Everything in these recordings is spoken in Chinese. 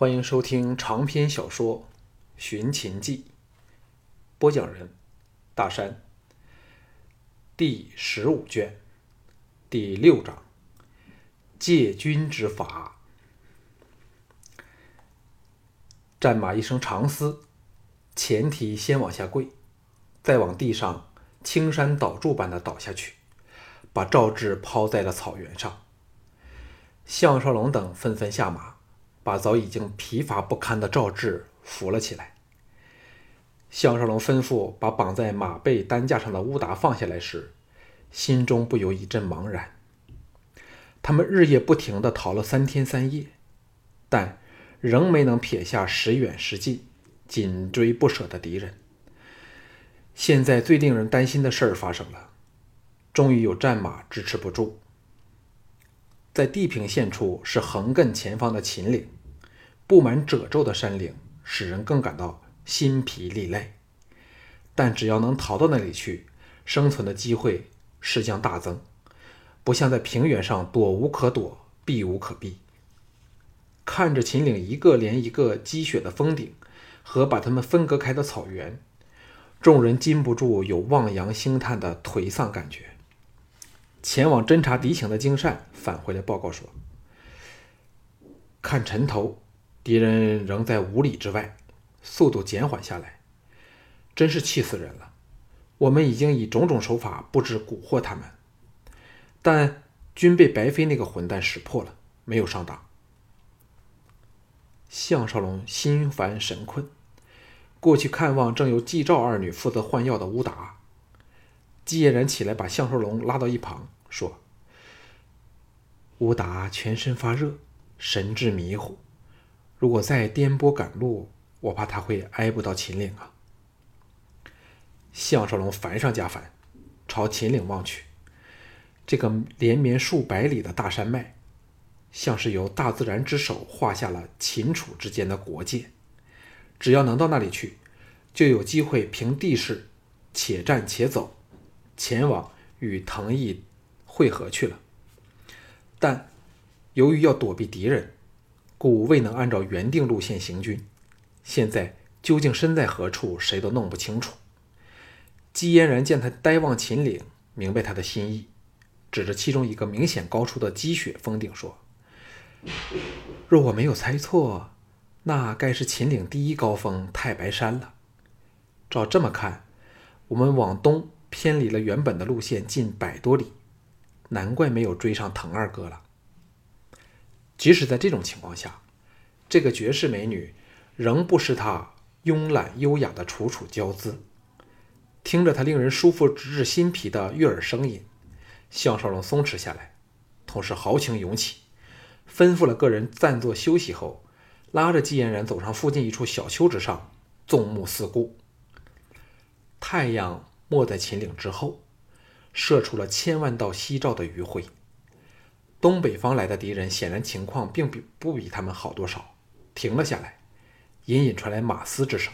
欢迎收听长篇小说《寻秦记》，播讲人：大山。第十五卷，第六章：借军之法。战马一声长嘶，前蹄先往下跪，再往地上青山倒柱般的倒下去，把赵志抛在了草原上。项少龙等纷纷下马。把早已经疲乏不堪的赵志扶了起来。项少龙吩咐把绑在马背担架上的乌达放下来时，心中不由一阵茫然。他们日夜不停地逃了三天三夜，但仍没能撇下时远时近、紧追不舍的敌人。现在最令人担心的事儿发生了，终于有战马支持不住。在地平线处是横亘前方的秦岭，布满褶皱的山岭使人更感到心疲力累。但只要能逃到那里去，生存的机会势将大增，不像在平原上躲无可躲、避无可避。看着秦岭一个连一个积雪的峰顶和把它们分隔开的草原，众人禁不住有望洋兴叹的颓丧感觉。前往侦察敌情的金善返回来报告说：“看城头，敌人仍在五里之外，速度减缓下来，真是气死人了。我们已经以种种手法布置蛊惑他们，但均被白飞那个混蛋识破了，没有上当。”项少龙心烦神困，过去看望正由季赵二女负责换药的乌达。季嫣然起来，把项少龙拉到一旁，说：“乌达全身发热，神志迷糊。如果再颠簸赶路，我怕他会挨不到秦岭啊。”项少龙烦上加烦，朝秦岭望去，这个连绵数百里的大山脉，像是由大自然之手画下了秦楚之间的国界。只要能到那里去，就有机会凭地势，且战且走。前往与藤毅会合去了，但由于要躲避敌人，故未能按照原定路线行军。现在究竟身在何处，谁都弄不清楚。姬嫣然见他呆望秦岭，明白他的心意，指着其中一个明显高出的积雪峰顶说：“若我没有猜错，那该是秦岭第一高峰太白山了。照这么看，我们往东。”偏离了原本的路线近百多里，难怪没有追上滕二哥了。即使在这种情况下，这个绝世美女仍不失她慵懒优雅的楚楚娇姿。听着她令人舒服直至心脾的悦耳声音，项少龙松弛下来，同时豪情涌起，吩咐了个人暂坐休息后，拉着季嫣然走上附近一处小丘之上，纵目四顾。太阳。没在秦岭之后，射出了千万道夕照的余晖。东北方来的敌人显然情况并比不比他们好多少，停了下来，隐隐传来马嘶之声。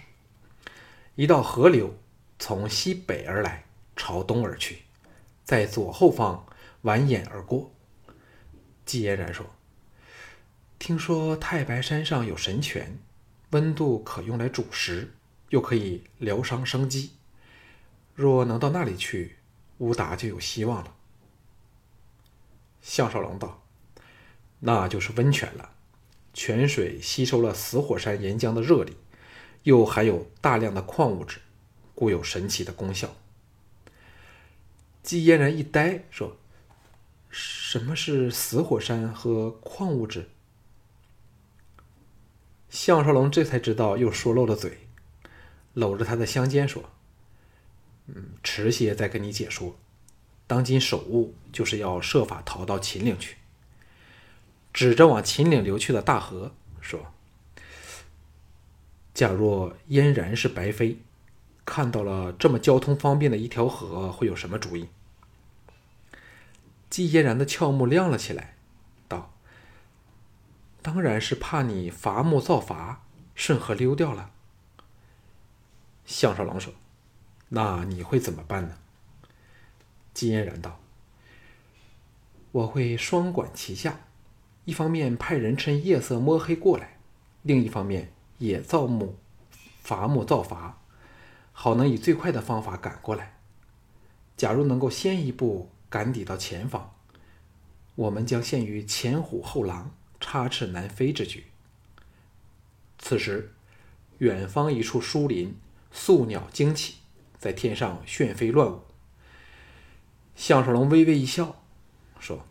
一道河流从西北而来，朝东而去，在左后方蜿蜒而过。季嫣然说：“听说太白山上有神泉，温度可用来煮食，又可以疗伤生肌。”若能到那里去，乌达就有希望了。项少龙道：“那就是温泉了，泉水吸收了死火山岩浆的热力，又含有大量的矿物质，故有神奇的功效。”季嫣然一呆，说：“什么是死火山和矿物质？”项少龙这才知道又说漏了嘴，搂着他的香肩说。嗯，迟些再跟你解说。当今首务就是要设法逃到秦岭去。指着往秦岭流去的大河说：“假若嫣然是白飞，看到了这么交通方便的一条河，会有什么主意？”季嫣然的俏目亮了起来，道：“当然是怕你伐木造伐，顺河溜掉了。”项少龙说。那你会怎么办呢？金嫣然道：“我会双管齐下，一方面派人趁夜色摸黑过来，另一方面也造木伐木造伐，好能以最快的方法赶过来。假如能够先一步赶抵到前方，我们将陷于前虎后狼、插翅难飞之局。此时，远方一处疏林，宿鸟惊起，在天上旋飞乱舞。项少龙微微一笑，说：“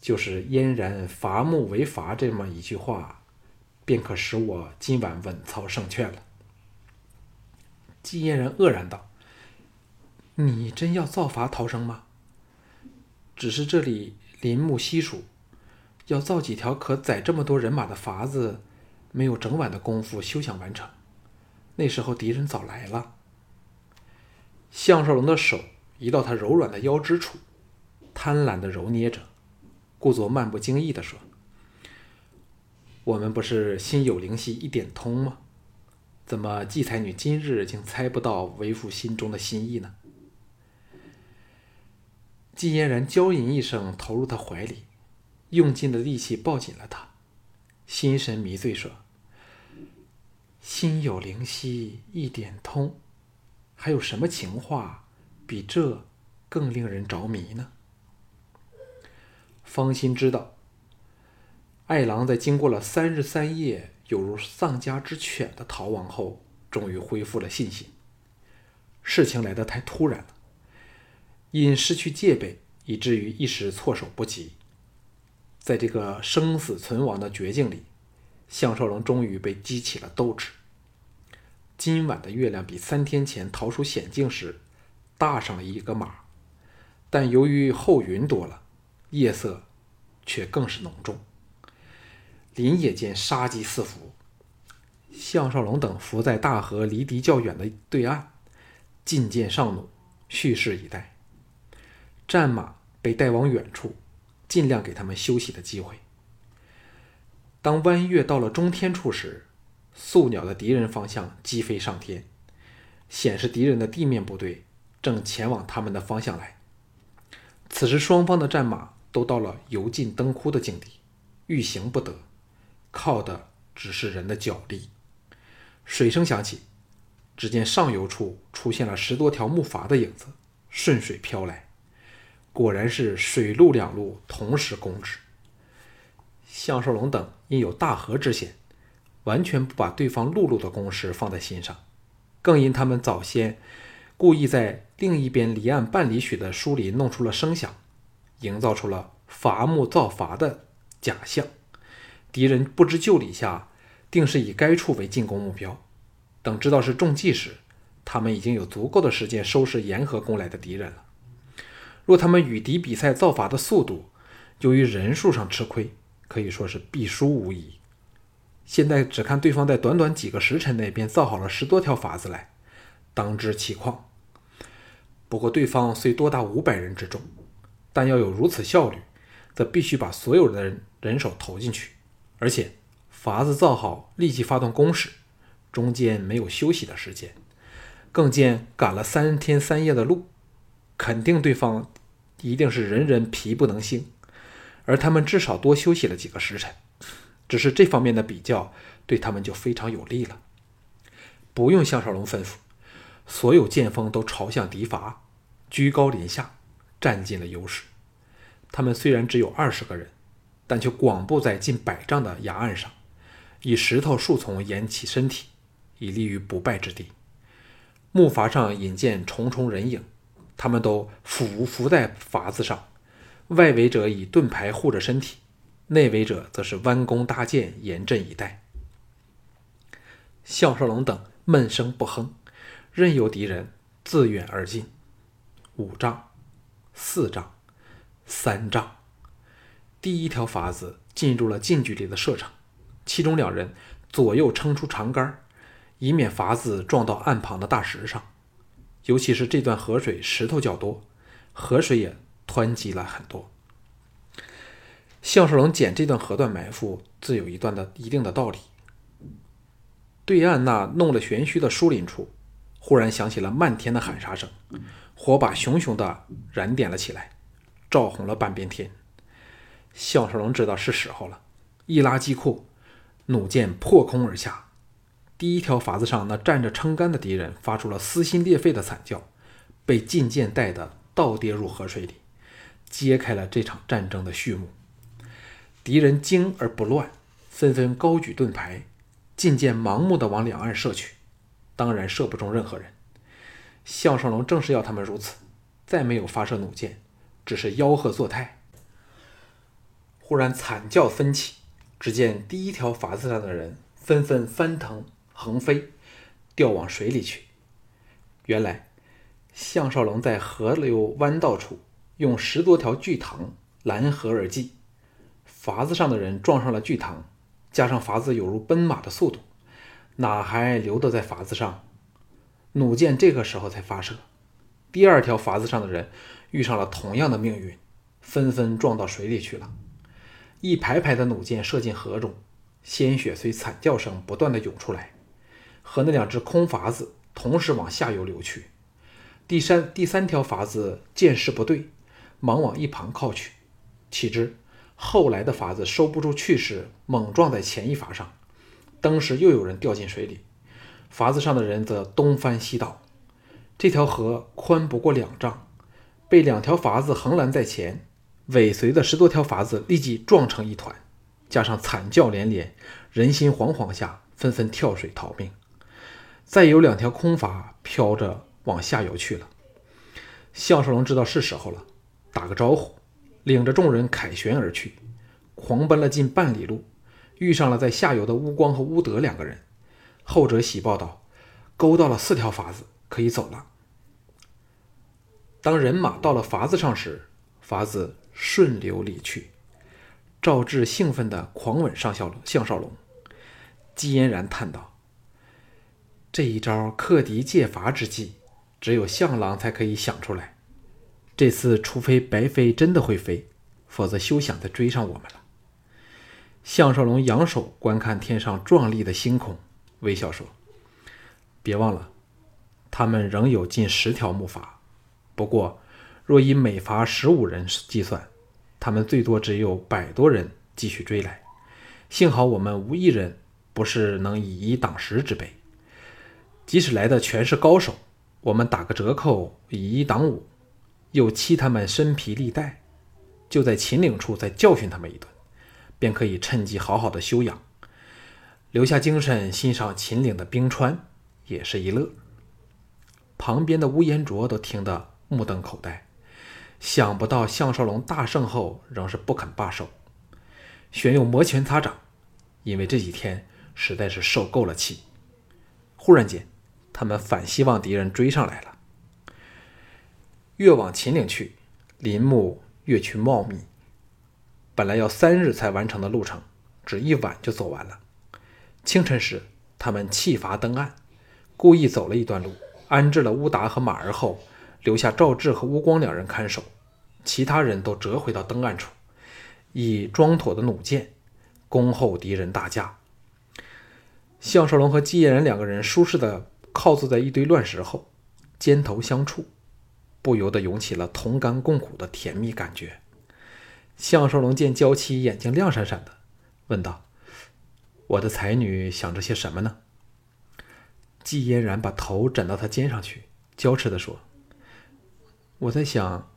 就是嫣然伐木为伐这么一句话，便可使我今晚稳操胜券了。”季嫣然愕然道：“你真要造伐逃生吗？只是这里林木稀疏，要造几条可载这么多人马的筏子，没有整晚的功夫休想完成。那时候敌人早来了。”项少龙的手。移到他柔软的腰肢处，贪婪的揉捏着，故作漫不经意地说：“我们不是心有灵犀一点通吗？怎么季才女今日竟猜不到为父心中的心意呢？”季嫣然娇吟一声，投入他怀里，用尽了力气抱紧了他，心神迷醉说：“心有灵犀一点通，还有什么情话？”比这更令人着迷呢。方心知道，爱郎在经过了三日三夜有如丧家之犬的逃亡后，终于恢复了信心。事情来得太突然了，因失去戒备，以至于一时措手不及。在这个生死存亡的绝境里，项少龙终于被激起了斗志。今晚的月亮比三天前逃出险境时。大上了一个码，但由于后云多了，夜色却更是浓重。林野间杀机四伏，项少龙等伏在大河离敌较远的对岸，进见上弩，蓄势以待。战马被带往远处，尽量给他们休息的机会。当弯月到了中天处时，宿鸟的敌人方向击飞上天，显示敌人的地面部队。正前往他们的方向来。此时，双方的战马都到了油尽灯枯的境地，欲行不得，靠的只是人的脚力。水声响起，只见上游处出现了十多条木筏的影子，顺水飘来。果然是水陆两路同时攻之。项少龙等因有大河之险，完全不把对方陆路的攻势放在心上，更因他们早先。故意在另一边离岸半里许的树林弄出了声响，营造出了伐木造伐的假象。敌人不知就里下，定是以该处为进攻目标。等知道是中计时，他们已经有足够的时间收拾沿河攻来的敌人了。若他们与敌比赛造筏的速度，由于人数上吃亏，可以说是必输无疑。现在只看对方在短短几个时辰内便造好了十多条筏子来，当知其况。不过，对方虽多达五百人之众，但要有如此效率，则必须把所有的人人手投进去，而且筏子造好，立即发动攻势，中间没有休息的时间。更见赶了三天三夜的路，肯定对方一定是人人疲不能兴，而他们至少多休息了几个时辰。只是这方面的比较，对他们就非常有利了。不用项少龙吩咐。所有剑锋都朝向敌筏，居高临下，占尽了优势。他们虽然只有二十个人，但却广布在近百丈的崖岸上，以石头树丛掩起身体，以立于不败之地。木筏上引见重重人影，他们都俯伏在筏子上，外围者以盾牌护着身体，内围者则是弯弓搭箭，严阵以待。项少龙等闷声不哼。任由敌人自远而近，五丈、四丈、三丈，第一条筏子进入了近距离的射程，其中两人左右撑出长杆，以免筏子撞到岸旁的大石上。尤其是这段河水石头较多，河水也湍急了很多。项少龙捡这段河段埋伏，自有一段的一定的道理。对岸那弄了玄虚的疏林处。忽然响起了漫天的喊杀声，火把熊熊地燃点了起来，照红了半边天。项少龙知道是时候了，一拉机库，弩箭破空而下。第一条筏子上那站着撑杆的敌人发出了撕心裂肺的惨叫，被进箭带的倒跌入河水里，揭开了这场战争的序幕。敌人惊而不乱，纷纷高举盾牌，进箭盲目的往两岸射去，当然射不中任何人。项少龙正是要他们如此，再没有发射弩箭，只是吆喝作态。忽然惨叫纷起，只见第一条筏子上的人纷纷翻腾。横飞，掉往水里去。原来，项少龙在河流弯道处用十多条巨藤拦河而济，筏子上的人撞上了巨藤，加上筏子有如奔马的速度，哪还留得在筏子上？弩箭这个时候才发射。第二条筏子上的人遇上了同样的命运，纷纷撞到水里去了。一排排的弩箭射进河中，鲜血随惨叫声不断的涌出来。和那两只空筏子同时往下游流去，第三第三条筏子见势不对，忙往一旁靠去。岂知后来的筏子收不住去时，猛撞在前一筏上，当时又有人掉进水里，筏子上的人则东翻西倒。这条河宽不过两丈，被两条筏子横拦在前，尾随的十多条筏子立即撞成一团，加上惨叫连连，人心惶惶下，纷纷跳水逃命。再有两条空筏飘着往下游去了。项少龙知道是时候了，打个招呼，领着众人凯旋而去，狂奔了近半里路，遇上了在下游的乌光和乌德两个人。后者喜报道：“勾到了四条筏子，可以走了。”当人马到了筏子上时，筏子顺流离去。赵志兴奋地狂吻上校项少龙，姬嫣然叹道。这一招克敌借筏之计，只有项郎才可以想出来。这次除非白飞真的会飞，否则休想再追上我们了。项少龙仰首观看天上壮丽的星空，微笑说：“别忘了，他们仍有近十条木筏。不过，若以每筏十五人计算，他们最多只有百多人继续追来。幸好我们无一人不是能以一挡十之辈。”即使来的全是高手，我们打个折扣，以一挡五，又欺他们身疲力怠，就在秦岭处再教训他们一顿，便可以趁机好好的休养，留下精神欣赏秦岭的冰川，也是一乐。旁边的乌延灼都听得目瞪口呆，想不到项少龙大胜后仍是不肯罢手，旋又摩拳擦掌，因为这几天实在是受够了气。忽然间。他们反希望敌人追上来了。越往秦岭去，林木越趋茂密。本来要三日才完成的路程，只一晚就走完了。清晨时，他们弃筏登岸，故意走了一段路，安置了乌达和马儿后，留下赵志和乌光两人看守，其他人都折回到登岸处，以装妥的弩箭恭候敌人大驾。项少龙和姬嫣然两个人舒适的。靠坐在一堆乱石后，肩头相触，不由得涌起了同甘共苦的甜蜜感觉。项少龙见娇妻眼睛亮闪闪的，问道：“我的才女想着些什么呢？”季嫣然把头枕到他肩上去，娇痴地说：“我在想，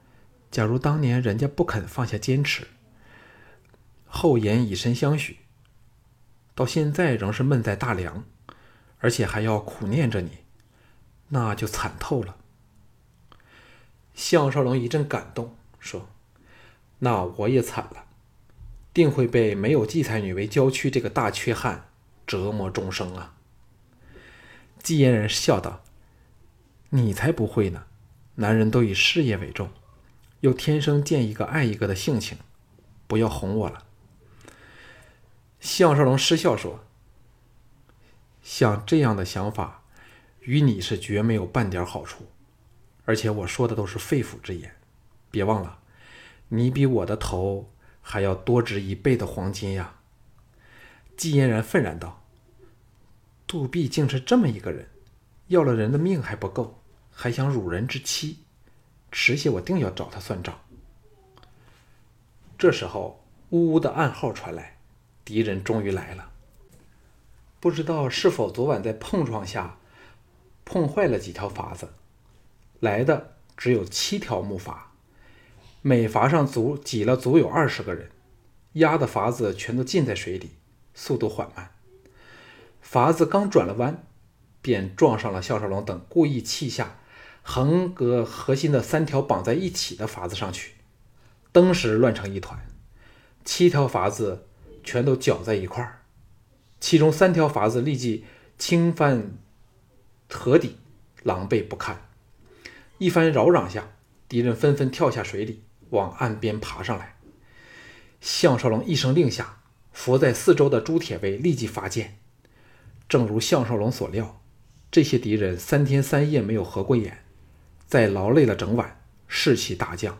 假如当年人家不肯放下坚持，后言以身相许，到现在仍是闷在大梁。”而且还要苦念着你，那就惨透了。项少龙一阵感动，说：“那我也惨了，定会被没有季才女为娇躯这个大缺憾折磨终生啊。”季嫣然笑道：“你才不会呢，男人都以事业为重，又天生见一个爱一个的性情，不要哄我了。”项少龙失笑说。像这样的想法，与你是绝没有半点好处，而且我说的都是肺腑之言。别忘了，你比我的头还要多值一倍的黄金呀！季嫣然愤然道：“杜弼竟是这么一个人，要了人的命还不够，还想辱人之妻，迟些我定要找他算账。”这时候，呜呜的暗号传来，敌人终于来了。不知道是否昨晚在碰撞下碰坏了几条筏子，来的只有七条木筏，每筏上足挤了足有二十个人，压的筏子全都浸在水里，速度缓慢。筏子刚转了弯，便撞上了肖少龙等故意弃下横隔核心的三条绑在一起的筏子上去，登时乱成一团，七条筏子全都搅在一块儿。其中三条筏子立即倾翻河底，狼狈不堪。一番扰攘下，敌人纷纷跳下水里，往岸边爬上来。项少龙一声令下，伏在四周的朱铁卫立即发箭。正如项少龙所料，这些敌人三天三夜没有合过眼，在劳累了整晚，士气大降，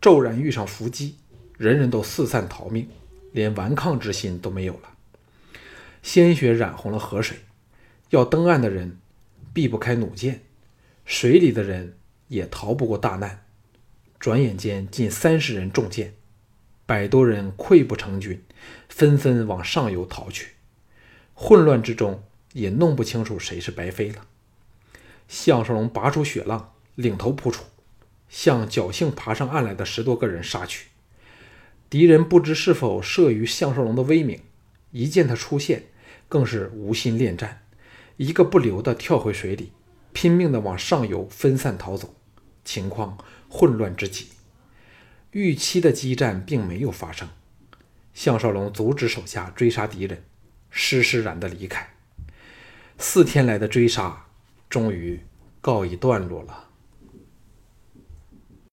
骤然遇上伏击，人人都四散逃命，连顽抗之心都没有了。鲜血染红了河水，要登岸的人避不开弩箭，水里的人也逃不过大难。转眼间，近三十人中箭，百多人溃不成军，纷纷往上游逃去。混乱之中，也弄不清楚谁是白飞了。项少龙拔出雪浪，领头扑出，向侥幸爬上岸来的十多个人杀去。敌人不知是否慑于项少龙的威名，一见他出现。更是无心恋战，一个不留地跳回水里，拼命地往上游分散逃走，情况混乱之极。预期的激战并没有发生，项少龙阻止手下追杀敌人，施施然的离开。四天来的追杀终于告一段落了。